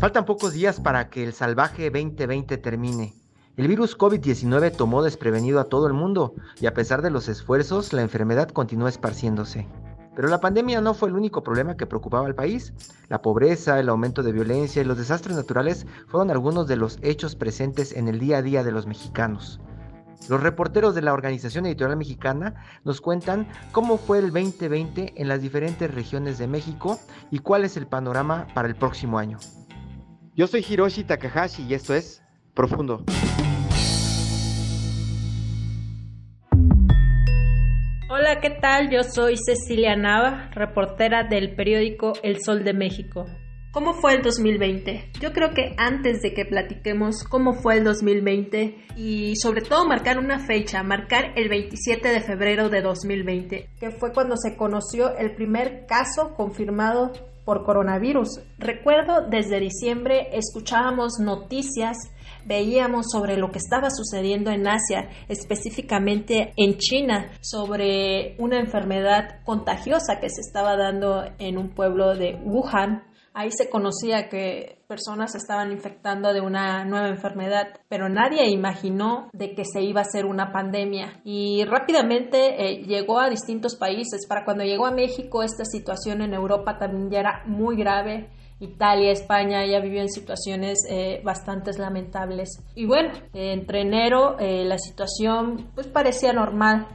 Faltan pocos días para que el salvaje 2020 termine. El virus COVID-19 tomó desprevenido a todo el mundo y a pesar de los esfuerzos, la enfermedad continúa esparciéndose. Pero la pandemia no fue el único problema que preocupaba al país. La pobreza, el aumento de violencia y los desastres naturales fueron algunos de los hechos presentes en el día a día de los mexicanos. Los reporteros de la Organización Editorial Mexicana nos cuentan cómo fue el 2020 en las diferentes regiones de México y cuál es el panorama para el próximo año. Yo soy Hiroshi Takahashi y esto es Profundo. Hola, ¿qué tal? Yo soy Cecilia Nava, reportera del periódico El Sol de México. ¿Cómo fue el 2020? Yo creo que antes de que platiquemos cómo fue el 2020 y sobre todo marcar una fecha, marcar el 27 de febrero de 2020, que fue cuando se conoció el primer caso confirmado por coronavirus. Recuerdo desde diciembre escuchábamos noticias, veíamos sobre lo que estaba sucediendo en Asia, específicamente en China, sobre una enfermedad contagiosa que se estaba dando en un pueblo de Wuhan. Ahí se conocía que personas estaban infectando de una nueva enfermedad, pero nadie imaginó de que se iba a hacer una pandemia. Y rápidamente eh, llegó a distintos países. Para cuando llegó a México, esta situación en Europa también ya era muy grave. Italia, España ya vivió situaciones eh, bastante lamentables. Y bueno, entre enero eh, la situación pues parecía normal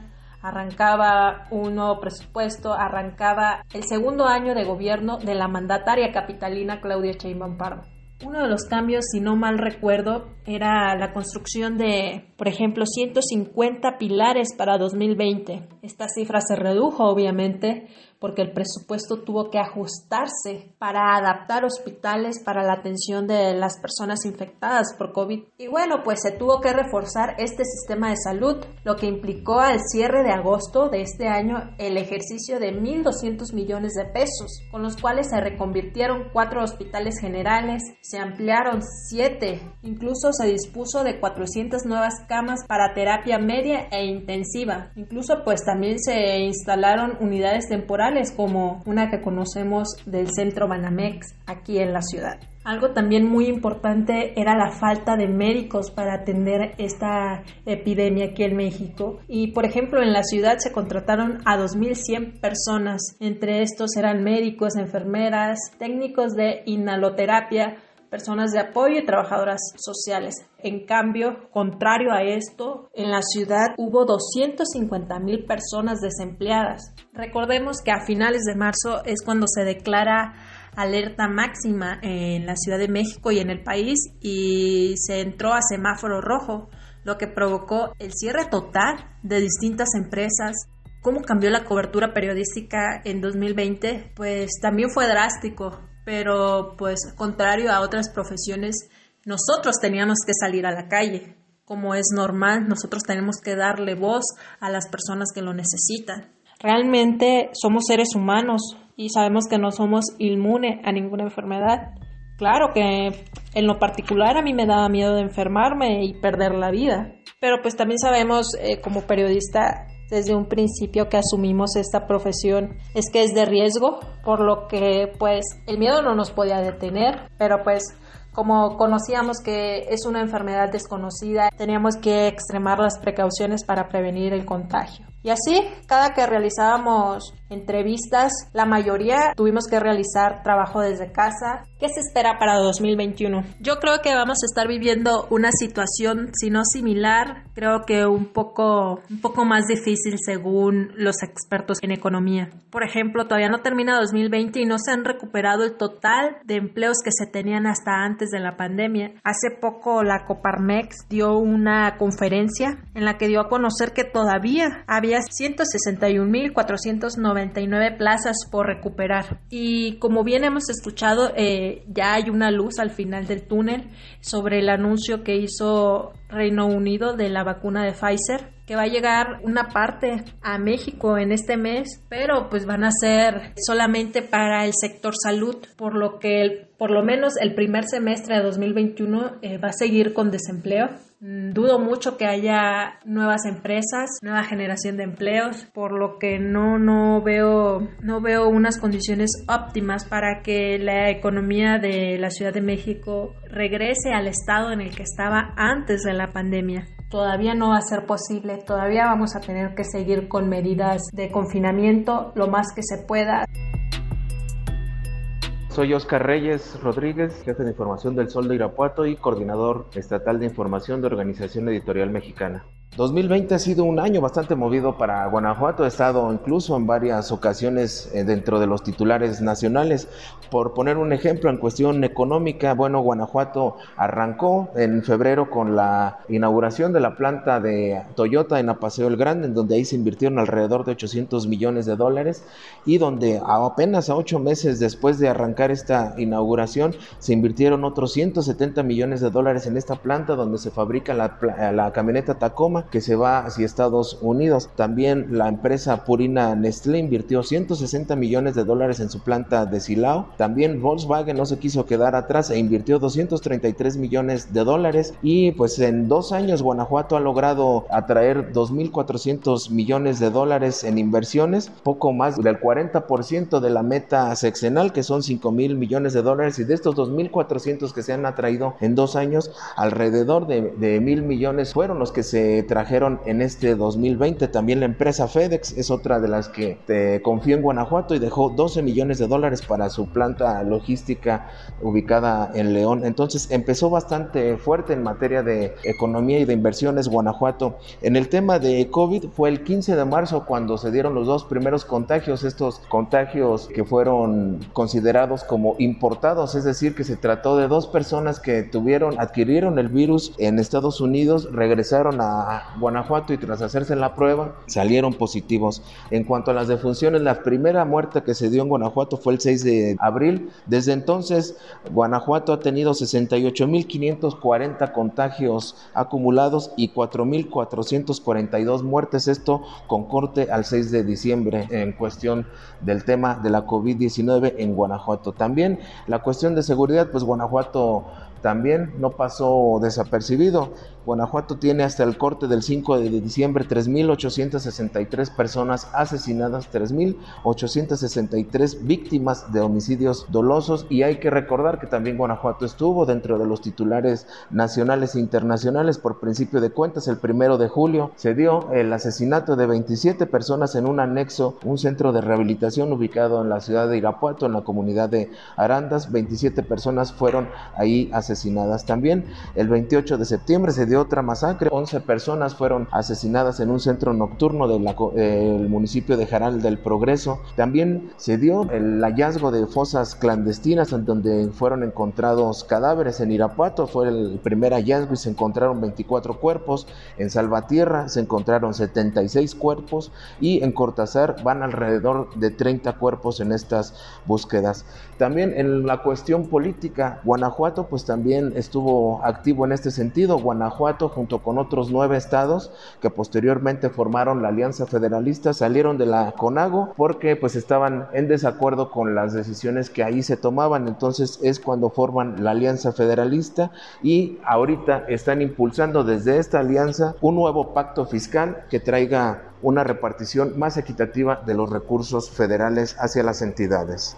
arrancaba un nuevo presupuesto, arrancaba el segundo año de gobierno de la mandataria capitalina Claudia Sheinbaum Pardo. Uno de los cambios, si no mal recuerdo, era la construcción de, por ejemplo, 150 pilares para 2020. Esta cifra se redujo, obviamente, porque el presupuesto tuvo que ajustarse para adaptar hospitales para la atención de las personas infectadas por COVID. Y bueno, pues se tuvo que reforzar este sistema de salud, lo que implicó al cierre de agosto de este año el ejercicio de 1.200 millones de pesos, con los cuales se reconvirtieron cuatro hospitales generales, se ampliaron siete, incluso se dispuso de 400 nuevas camas para terapia media e intensiva, incluso pues también se instalaron unidades temporales como una que conocemos del centro Banamex aquí en la ciudad. Algo también muy importante era la falta de médicos para atender esta epidemia aquí en México. Y por ejemplo, en la ciudad se contrataron a 2.100 personas. Entre estos eran médicos, enfermeras, técnicos de inhaloterapia, personas de apoyo y trabajadoras sociales. En cambio, contrario a esto, en la ciudad hubo 250 mil personas desempleadas. Recordemos que a finales de marzo es cuando se declara alerta máxima en la Ciudad de México y en el país y se entró a semáforo rojo, lo que provocó el cierre total de distintas empresas. ¿Cómo cambió la cobertura periodística en 2020? Pues también fue drástico pero pues contrario a otras profesiones, nosotros teníamos que salir a la calle. Como es normal, nosotros tenemos que darle voz a las personas que lo necesitan. Realmente somos seres humanos y sabemos que no somos inmunes a ninguna enfermedad. Claro que en lo particular a mí me daba miedo de enfermarme y perder la vida, pero pues también sabemos eh, como periodista desde un principio que asumimos esta profesión es que es de riesgo, por lo que pues el miedo no nos podía detener, pero pues como conocíamos que es una enfermedad desconocida, teníamos que extremar las precauciones para prevenir el contagio. Y así, cada que realizábamos entrevistas, la mayoría tuvimos que realizar trabajo desde casa. ¿Qué se espera para 2021? Yo creo que vamos a estar viviendo una situación, si no similar, creo que un poco, un poco más difícil según los expertos en economía. Por ejemplo, todavía no termina 2020 y no se han recuperado el total de empleos que se tenían hasta antes de la pandemia. Hace poco la Coparmex dio una conferencia en la que dio a conocer que todavía había 161.490 99 plazas por recuperar. Y como bien hemos escuchado, eh, ya hay una luz al final del túnel sobre el anuncio que hizo Reino Unido de la vacuna de Pfizer que va a llegar una parte a México en este mes, pero pues van a ser solamente para el sector salud, por lo que por lo menos el primer semestre de 2021 eh, va a seguir con desempleo. Mm, dudo mucho que haya nuevas empresas, nueva generación de empleos, por lo que no, no veo no veo unas condiciones óptimas para que la economía de la Ciudad de México regrese al estado en el que estaba antes de la pandemia todavía no va a ser posible, todavía vamos a tener que seguir con medidas de confinamiento lo más que se pueda. Soy Oscar Reyes Rodríguez, jefe de información del Sol de Irapuato y coordinador estatal de información de Organización Editorial Mexicana. 2020 ha sido un año bastante movido para Guanajuato. He estado incluso en varias ocasiones eh, dentro de los titulares nacionales. Por poner un ejemplo en cuestión económica, bueno, Guanajuato arrancó en febrero con la inauguración de la planta de Toyota en Apaseo el Grande, en donde ahí se invirtieron alrededor de 800 millones de dólares y donde apenas a ocho meses después de arrancar esta inauguración se invirtieron otros 170 millones de dólares en esta planta donde se fabrica la camioneta Tacoma que se va hacia Estados Unidos. También la empresa Purina Nestlé invirtió 160 millones de dólares en su planta de Silao. También Volkswagen no se quiso quedar atrás e invirtió 233 millones de dólares. Y pues en dos años Guanajuato ha logrado atraer 2.400 millones de dólares en inversiones, poco más del 40% de la meta sexenal, que son 5 mil millones de dólares. Y de estos 2.400 que se han atraído en dos años, alrededor de, de mil millones fueron los que se trajeron en este 2020. También la empresa FedEx es otra de las que te confió en Guanajuato y dejó 12 millones de dólares para su planta logística ubicada en León. Entonces empezó bastante fuerte en materia de economía y de inversiones Guanajuato. En el tema de COVID fue el 15 de marzo cuando se dieron los dos primeros contagios, estos contagios que fueron considerados como importados, es decir, que se trató de dos personas que tuvieron, adquirieron el virus en Estados Unidos, regresaron a Guanajuato y tras hacerse la prueba salieron positivos. En cuanto a las defunciones, la primera muerte que se dio en Guanajuato fue el 6 de abril. Desde entonces, Guanajuato ha tenido 68.540 contagios acumulados y 4.442 muertes. Esto con corte al 6 de diciembre en cuestión del tema de la COVID-19 en Guanajuato. También la cuestión de seguridad, pues Guanajuato también no pasó desapercibido. Guanajuato tiene hasta el corte del 5 de diciembre 3.863 personas asesinadas, 3.863 víctimas de homicidios dolosos y hay que recordar que también Guanajuato estuvo dentro de los titulares nacionales e internacionales por principio de cuentas. El primero de julio se dio el asesinato de 27 personas en un anexo, un centro de rehabilitación ubicado en la ciudad de Irapuato, en la comunidad de Arandas. 27 personas fueron ahí asesinadas. También el 28 de septiembre se de otra masacre. 11 personas fueron asesinadas en un centro nocturno del municipio de Jaral del Progreso. También se dio el hallazgo de fosas clandestinas en donde fueron encontrados cadáveres. En Irapuato fue el primer hallazgo y se encontraron 24 cuerpos. En Salvatierra se encontraron 76 cuerpos y en Cortázar van alrededor de 30 cuerpos en estas búsquedas. También en la cuestión política, Guanajuato pues también estuvo activo en este sentido. Guanajuato junto con otros nueve estados que posteriormente formaron la Alianza Federalista, salieron de la CONAGO porque pues estaban en desacuerdo con las decisiones que ahí se tomaban. Entonces es cuando forman la Alianza Federalista y ahorita están impulsando desde esta alianza un nuevo pacto fiscal que traiga una repartición más equitativa de los recursos federales hacia las entidades.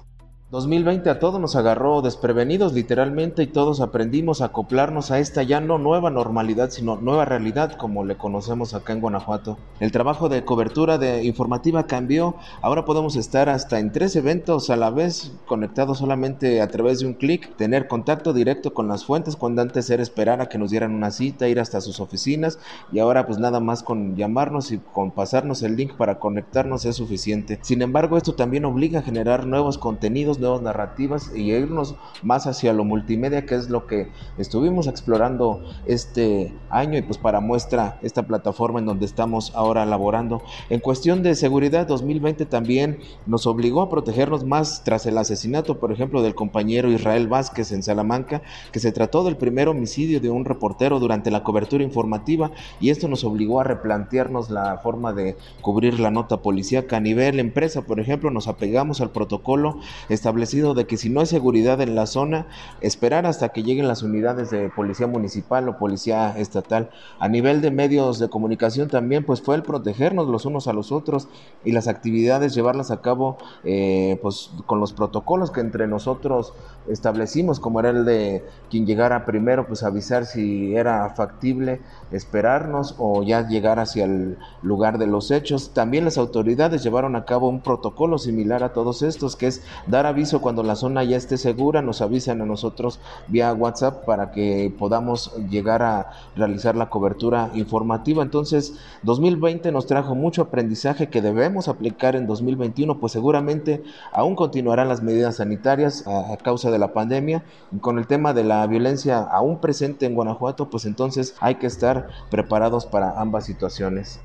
2020 a todos nos agarró desprevenidos literalmente y todos aprendimos a acoplarnos a esta ya no nueva normalidad, sino nueva realidad como le conocemos acá en Guanajuato. El trabajo de cobertura de informativa cambió, ahora podemos estar hasta en tres eventos a la vez conectados solamente a través de un clic, tener contacto directo con las fuentes cuando antes era esperar a que nos dieran una cita, ir hasta sus oficinas y ahora pues nada más con llamarnos y con pasarnos el link para conectarnos es suficiente. Sin embargo, esto también obliga a generar nuevos contenidos, nuevas narrativas y irnos más hacia lo multimedia, que es lo que estuvimos explorando este año y pues para muestra esta plataforma en donde estamos ahora laborando. En cuestión de seguridad, 2020 también nos obligó a protegernos más tras el asesinato, por ejemplo, del compañero Israel Vázquez en Salamanca, que se trató del primer homicidio de un reportero durante la cobertura informativa y esto nos obligó a replantearnos la forma de cubrir la nota policíaca a nivel empresa, por ejemplo, nos apegamos al protocolo establecido de que si no hay seguridad en la zona, esperar hasta que lleguen las unidades de policía municipal o policía estatal. A nivel de medios de comunicación también, pues fue el protegernos los unos a los otros y las actividades llevarlas a cabo eh, pues con los protocolos que entre nosotros establecimos, como era el de quien llegara primero, pues avisar si era factible esperarnos o ya llegar hacia el lugar de los hechos. También las autoridades llevaron a cabo un protocolo similar a todos estos, que es dar aviso cuando la zona ya esté segura, nos avisan a nosotros vía WhatsApp para que podamos llegar a realizar la cobertura informativa. Entonces, 2020 nos trajo mucho aprendizaje que debemos aplicar en 2021, pues seguramente aún continuarán las medidas sanitarias a, a causa de la pandemia. Y con el tema de la violencia aún presente en Guanajuato, pues entonces hay que estar preparados para ambas situaciones.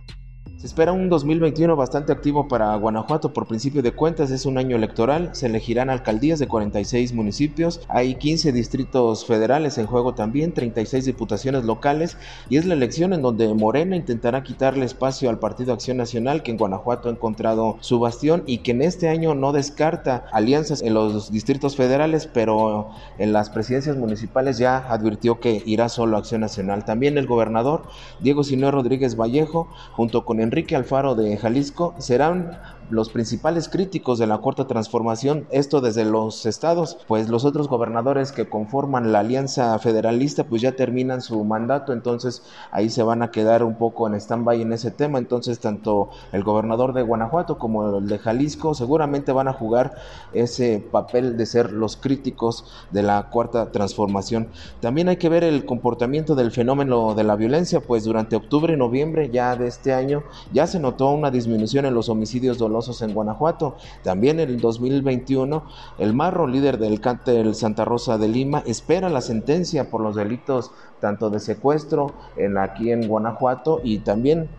Se espera un 2021 bastante activo para Guanajuato por principio de cuentas, es un año electoral, se elegirán alcaldías de 46 municipios, hay 15 distritos federales en juego también, 36 diputaciones locales y es la elección en donde Morena intentará quitarle espacio al Partido Acción Nacional que en Guanajuato ha encontrado su bastión y que en este año no descarta alianzas en los distritos federales, pero en las presidencias municipales ya advirtió que irá solo Acción Nacional. También el gobernador Diego Sinue Rodríguez Vallejo junto con Enrique Alfaro de Jalisco serán los principales críticos de la cuarta transformación, esto desde los estados, pues los otros gobernadores que conforman la alianza federalista pues ya terminan su mandato, entonces ahí se van a quedar un poco en stand-by en ese tema, entonces tanto el gobernador de Guanajuato como el de Jalisco seguramente van a jugar ese papel de ser los críticos de la cuarta transformación. También hay que ver el comportamiento del fenómeno de la violencia, pues durante octubre y noviembre ya de este año ya se notó una disminución en los homicidios en Guanajuato. También en el 2021, el Marro, líder del cártel Santa Rosa de Lima, espera la sentencia por los delitos tanto de secuestro en, aquí en Guanajuato y también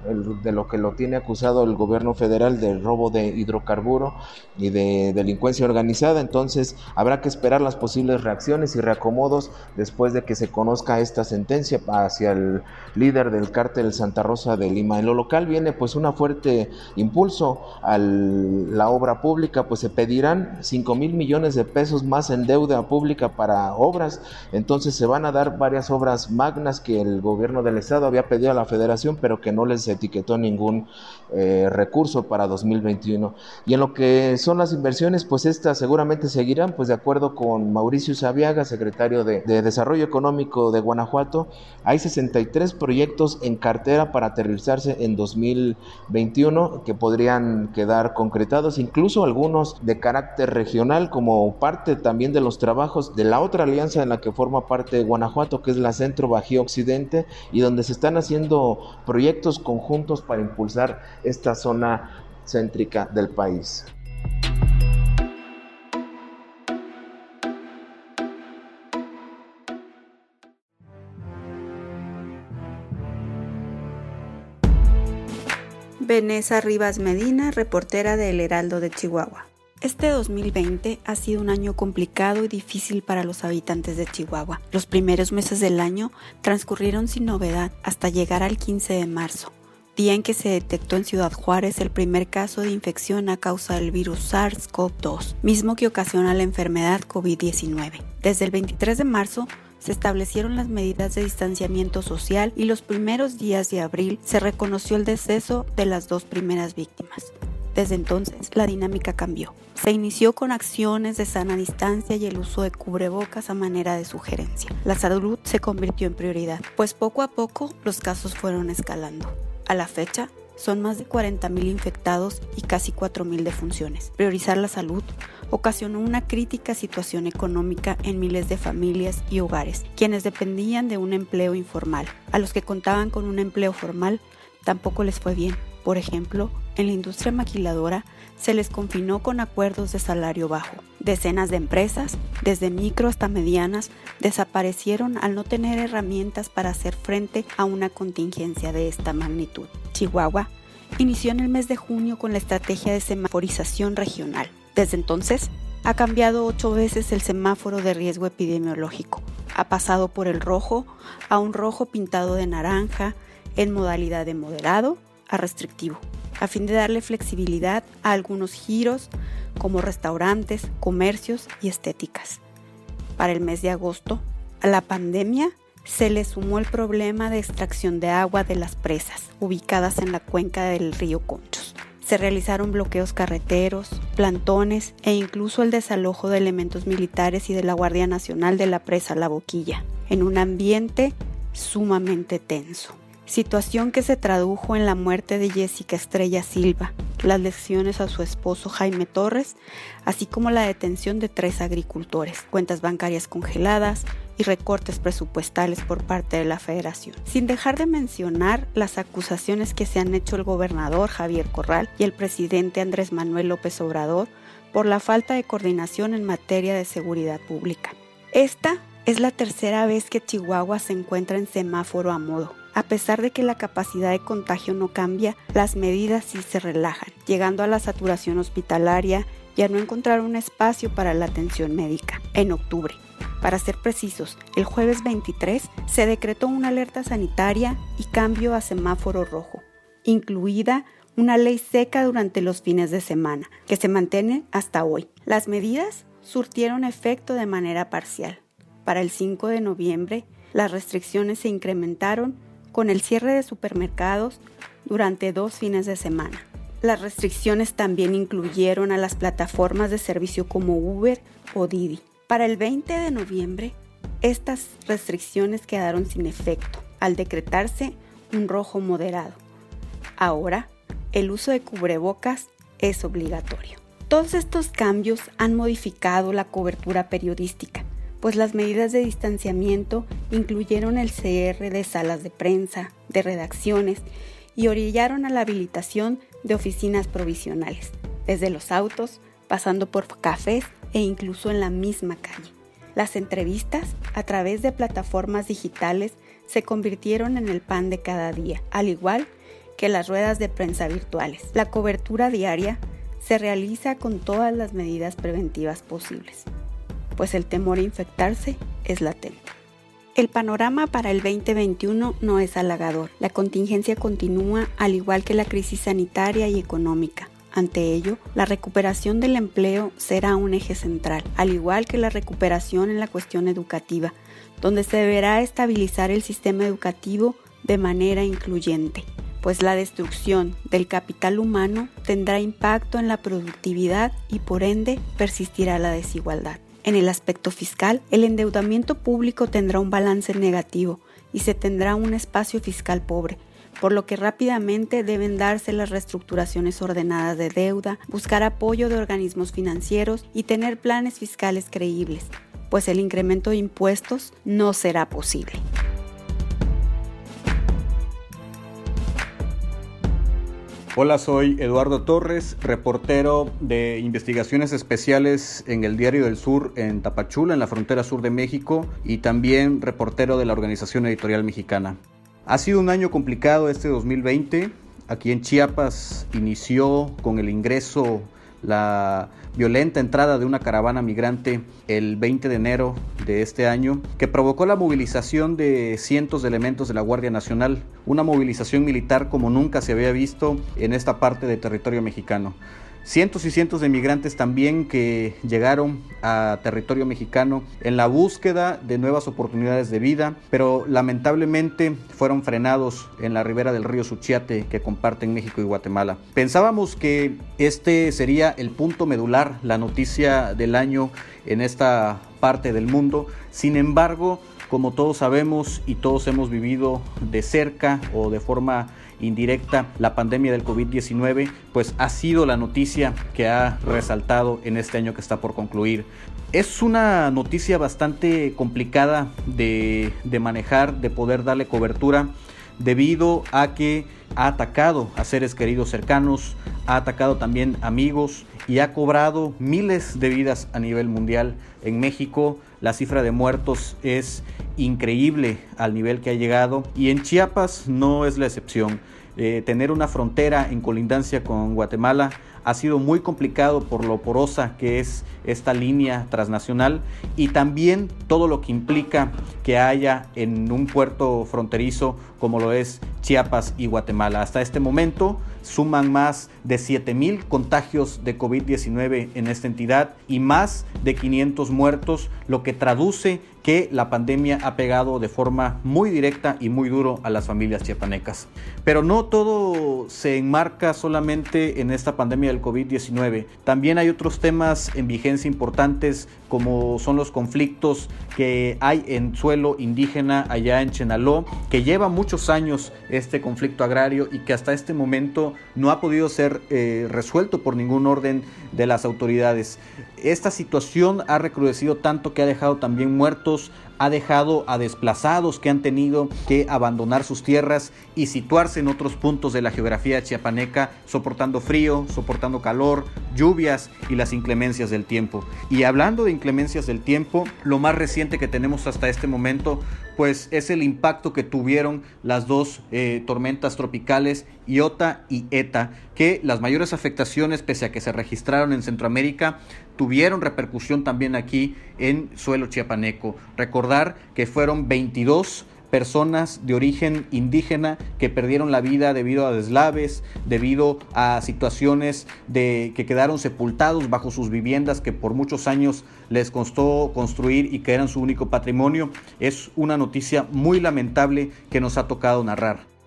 de lo que lo tiene acusado el gobierno federal del robo de hidrocarburo y de delincuencia organizada. Entonces habrá que esperar las posibles reacciones y reacomodos después de que se conozca esta sentencia hacia el líder del cártel Santa Rosa de Lima. En lo local viene pues una fuerte impulso la obra pública, pues se pedirán 5 mil millones de pesos más en deuda pública para obras. Entonces se van a dar varias obras magnas que el gobierno del estado había pedido a la federación, pero que no les etiquetó ningún eh, recurso para 2021. Y en lo que son las inversiones, pues estas seguramente seguirán, pues de acuerdo con Mauricio Sabiaga, secretario de, de Desarrollo Económico de Guanajuato, hay 63 proyectos en cartera para aterrizarse en 2021 que podrían quedar concretados, incluso algunos de carácter regional como parte también de los trabajos de la otra alianza en la que forma parte Guanajuato, que es la Centro Bajío Occidente, y donde se están haciendo proyectos conjuntos para impulsar esta zona céntrica del país. Vanessa Rivas Medina, reportera del Heraldo de Chihuahua. Este 2020 ha sido un año complicado y difícil para los habitantes de Chihuahua. Los primeros meses del año transcurrieron sin novedad hasta llegar al 15 de marzo, día en que se detectó en Ciudad Juárez el primer caso de infección a causa del virus SARS-CoV-2, mismo que ocasiona la enfermedad COVID-19. Desde el 23 de marzo, se establecieron las medidas de distanciamiento social y los primeros días de abril se reconoció el deceso de las dos primeras víctimas. Desde entonces, la dinámica cambió. Se inició con acciones de sana distancia y el uso de cubrebocas a manera de sugerencia. La salud se convirtió en prioridad, pues poco a poco los casos fueron escalando. A la fecha, son más de 40.000 infectados y casi 4.000 defunciones. Priorizar la salud ocasionó una crítica situación económica en miles de familias y hogares, quienes dependían de un empleo informal. A los que contaban con un empleo formal tampoco les fue bien. Por ejemplo, en la industria maquiladora se les confinó con acuerdos de salario bajo. Decenas de empresas, desde micro hasta medianas, desaparecieron al no tener herramientas para hacer frente a una contingencia de esta magnitud. Chihuahua inició en el mes de junio con la estrategia de semaforización regional. Desde entonces, ha cambiado ocho veces el semáforo de riesgo epidemiológico. Ha pasado por el rojo a un rojo pintado de naranja en modalidad de moderado a restrictivo, a fin de darle flexibilidad a algunos giros como restaurantes, comercios y estéticas. Para el mes de agosto, a la pandemia se le sumó el problema de extracción de agua de las presas ubicadas en la cuenca del río Conchos. Se realizaron bloqueos carreteros, plantones e incluso el desalojo de elementos militares y de la Guardia Nacional de la presa La Boquilla, en un ambiente sumamente tenso. Situación que se tradujo en la muerte de Jessica Estrella Silva, las lesiones a su esposo Jaime Torres, así como la detención de tres agricultores, cuentas bancarias congeladas y recortes presupuestales por parte de la federación. Sin dejar de mencionar las acusaciones que se han hecho el gobernador Javier Corral y el presidente Andrés Manuel López Obrador por la falta de coordinación en materia de seguridad pública. Esta es la tercera vez que Chihuahua se encuentra en semáforo a modo. A pesar de que la capacidad de contagio no cambia, las medidas sí se relajan, llegando a la saturación hospitalaria y a no encontrar un espacio para la atención médica. En octubre, para ser precisos, el jueves 23 se decretó una alerta sanitaria y cambio a semáforo rojo, incluida una ley seca durante los fines de semana, que se mantiene hasta hoy. Las medidas surtieron efecto de manera parcial. Para el 5 de noviembre, las restricciones se incrementaron con el cierre de supermercados durante dos fines de semana. Las restricciones también incluyeron a las plataformas de servicio como Uber o Didi. Para el 20 de noviembre, estas restricciones quedaron sin efecto al decretarse un rojo moderado. Ahora, el uso de cubrebocas es obligatorio. Todos estos cambios han modificado la cobertura periodística pues las medidas de distanciamiento incluyeron el cierre de salas de prensa, de redacciones y orillaron a la habilitación de oficinas provisionales, desde los autos, pasando por cafés e incluso en la misma calle. Las entrevistas a través de plataformas digitales se convirtieron en el pan de cada día, al igual que las ruedas de prensa virtuales. La cobertura diaria se realiza con todas las medidas preventivas posibles pues el temor a infectarse es latente. El panorama para el 2021 no es halagador. La contingencia continúa al igual que la crisis sanitaria y económica. Ante ello, la recuperación del empleo será un eje central, al igual que la recuperación en la cuestión educativa, donde se deberá estabilizar el sistema educativo de manera incluyente, pues la destrucción del capital humano tendrá impacto en la productividad y por ende persistirá la desigualdad. En el aspecto fiscal, el endeudamiento público tendrá un balance negativo y se tendrá un espacio fiscal pobre, por lo que rápidamente deben darse las reestructuraciones ordenadas de deuda, buscar apoyo de organismos financieros y tener planes fiscales creíbles, pues el incremento de impuestos no será posible. Hola, soy Eduardo Torres, reportero de investigaciones especiales en el Diario del Sur en Tapachula, en la frontera sur de México, y también reportero de la Organización Editorial Mexicana. Ha sido un año complicado este 2020. Aquí en Chiapas inició con el ingreso la violenta entrada de una caravana migrante el 20 de enero de este año, que provocó la movilización de cientos de elementos de la Guardia Nacional, una movilización militar como nunca se había visto en esta parte del territorio mexicano. Cientos y cientos de migrantes también que llegaron a territorio mexicano en la búsqueda de nuevas oportunidades de vida, pero lamentablemente fueron frenados en la ribera del río Suchiate que comparten México y Guatemala. Pensábamos que este sería el punto medular, la noticia del año en esta parte del mundo. Sin embargo, como todos sabemos y todos hemos vivido de cerca o de forma indirecta la pandemia del COVID-19, pues ha sido la noticia que ha resaltado en este año que está por concluir. Es una noticia bastante complicada de, de manejar, de poder darle cobertura, debido a que ha atacado a seres queridos cercanos, ha atacado también amigos y ha cobrado miles de vidas a nivel mundial. En México la cifra de muertos es increíble al nivel que ha llegado y en Chiapas no es la excepción. Eh, tener una frontera en colindancia con Guatemala ha sido muy complicado por lo porosa que es esta línea transnacional y también todo lo que implica que haya en un puerto fronterizo como lo es Chiapas y Guatemala. Hasta este momento suman más de 7.000 contagios de COVID-19 en esta entidad y más de 500 muertos, lo que traduce que la pandemia ha pegado de forma muy directa y muy duro a las familias chiapanecas. Pero no todo se enmarca solamente en esta pandemia del COVID-19. También hay otros temas en vigencia importantes como son los conflictos que hay en suelo indígena allá en Chenaló, que lleva muchos años este conflicto agrario y que hasta este momento no ha podido ser eh, resuelto por ningún orden de las autoridades. Esta situación ha recrudecido tanto que ha dejado también muertos, ha dejado a desplazados que han tenido que abandonar sus tierras y situarse en otros puntos de la geografía chiapaneca, soportando frío, soportando calor, lluvias y las inclemencias del tiempo. Y hablando de inclemencias del tiempo, lo más reciente que tenemos hasta este momento pues es el impacto que tuvieron las dos eh, tormentas tropicales Iota y Eta, que las mayores afectaciones, pese a que se registraron en Centroamérica, tuvieron repercusión también aquí en suelo chiapaneco. Que fueron 22 personas de origen indígena que perdieron la vida debido a deslaves, debido a situaciones de que quedaron sepultados bajo sus viviendas que por muchos años les costó construir y que eran su único patrimonio. Es una noticia muy lamentable que nos ha tocado narrar.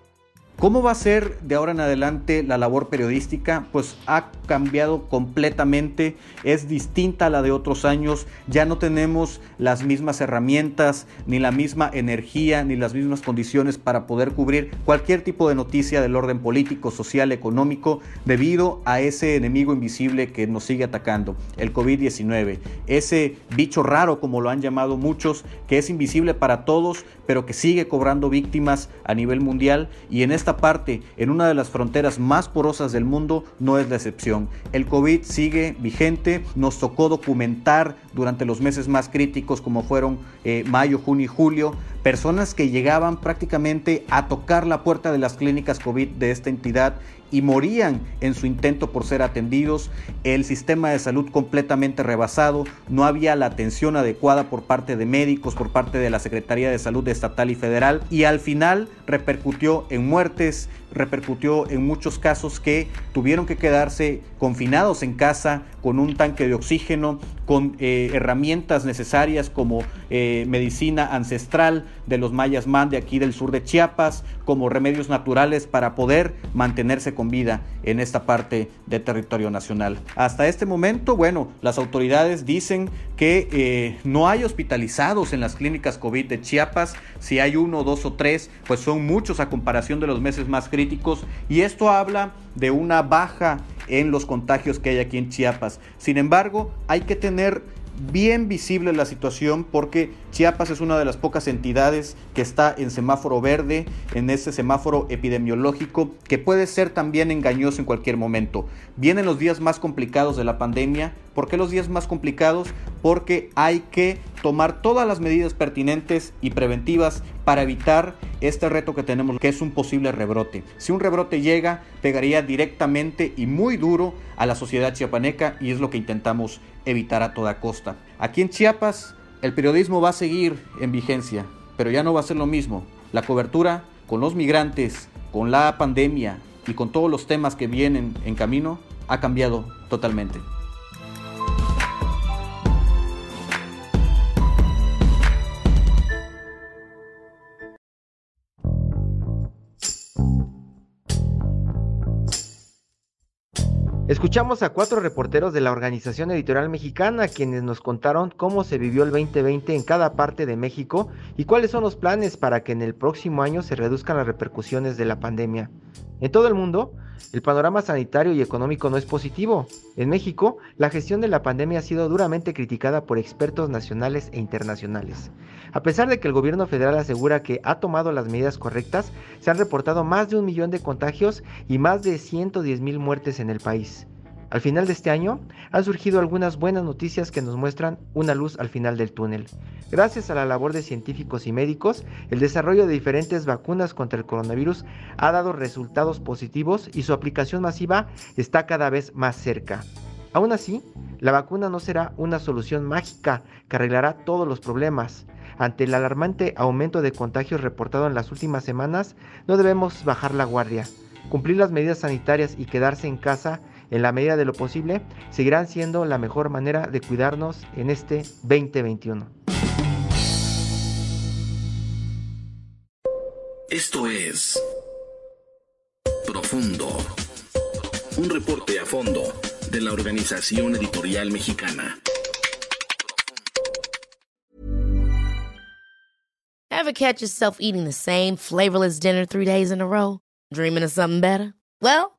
¿Cómo va a ser de ahora en adelante la labor periodística? Pues ha cambiado completamente, es distinta a la de otros años, ya no tenemos las mismas herramientas, ni la misma energía, ni las mismas condiciones para poder cubrir cualquier tipo de noticia del orden político, social, económico, debido a ese enemigo invisible que nos sigue atacando, el COVID-19, ese bicho raro como lo han llamado muchos, que es invisible para todos, pero que sigue cobrando víctimas a nivel mundial. Y en esta parte, en una de las fronteras más porosas del mundo, no es la excepción. El COVID sigue vigente, nos tocó documentar durante los meses más críticos como fueron eh, mayo, junio y julio, personas que llegaban prácticamente a tocar la puerta de las clínicas COVID de esta entidad y morían en su intento por ser atendidos, el sistema de salud completamente rebasado, no había la atención adecuada por parte de médicos, por parte de la Secretaría de Salud estatal y federal y al final repercutió en muertes, repercutió en muchos casos que tuvieron que quedarse confinados en casa con un tanque de oxígeno, con eh, herramientas necesarias como eh, medicina ancestral de los mayas man de aquí del sur de Chiapas, como remedios naturales para poder mantenerse con vida en esta parte del territorio nacional. Hasta este momento, bueno, las autoridades dicen que eh, no hay hospitalizados en las clínicas COVID de Chiapas, si hay uno, dos o tres, pues son muchos a comparación de los meses más críticos y esto habla de una baja en los contagios que hay aquí en Chiapas. Sin embargo, hay que tener bien visible la situación porque Chiapas es una de las pocas entidades que está en semáforo verde, en ese semáforo epidemiológico que puede ser también engañoso en cualquier momento. Vienen los días más complicados de la pandemia. ¿Por qué los días más complicados? Porque hay que tomar todas las medidas pertinentes y preventivas para evitar este reto que tenemos, que es un posible rebrote. Si un rebrote llega, pegaría directamente y muy duro a la sociedad chiapaneca y es lo que intentamos evitar a toda costa. Aquí en Chiapas el periodismo va a seguir en vigencia, pero ya no va a ser lo mismo. La cobertura con los migrantes, con la pandemia y con todos los temas que vienen en camino ha cambiado totalmente. Escuchamos a cuatro reporteros de la Organización Editorial Mexicana quienes nos contaron cómo se vivió el 2020 en cada parte de México y cuáles son los planes para que en el próximo año se reduzcan las repercusiones de la pandemia. En todo el mundo, el panorama sanitario y económico no es positivo. En México, la gestión de la pandemia ha sido duramente criticada por expertos nacionales e internacionales. A pesar de que el gobierno federal asegura que ha tomado las medidas correctas, se han reportado más de un millón de contagios y más de 110 mil muertes en el país. Al final de este año han surgido algunas buenas noticias que nos muestran una luz al final del túnel. Gracias a la labor de científicos y médicos, el desarrollo de diferentes vacunas contra el coronavirus ha dado resultados positivos y su aplicación masiva está cada vez más cerca. Aún así, la vacuna no será una solución mágica que arreglará todos los problemas. Ante el alarmante aumento de contagios reportado en las últimas semanas, no debemos bajar la guardia. Cumplir las medidas sanitarias y quedarse en casa en la medida de lo posible, seguirán siendo la mejor manera de cuidarnos en este 2021. Esto es Profundo, un reporte a fondo de la Organización Editorial Mexicana. Ever catch yourself eating the same flavorless dinner three days in a row? Dreaming of something better? Well,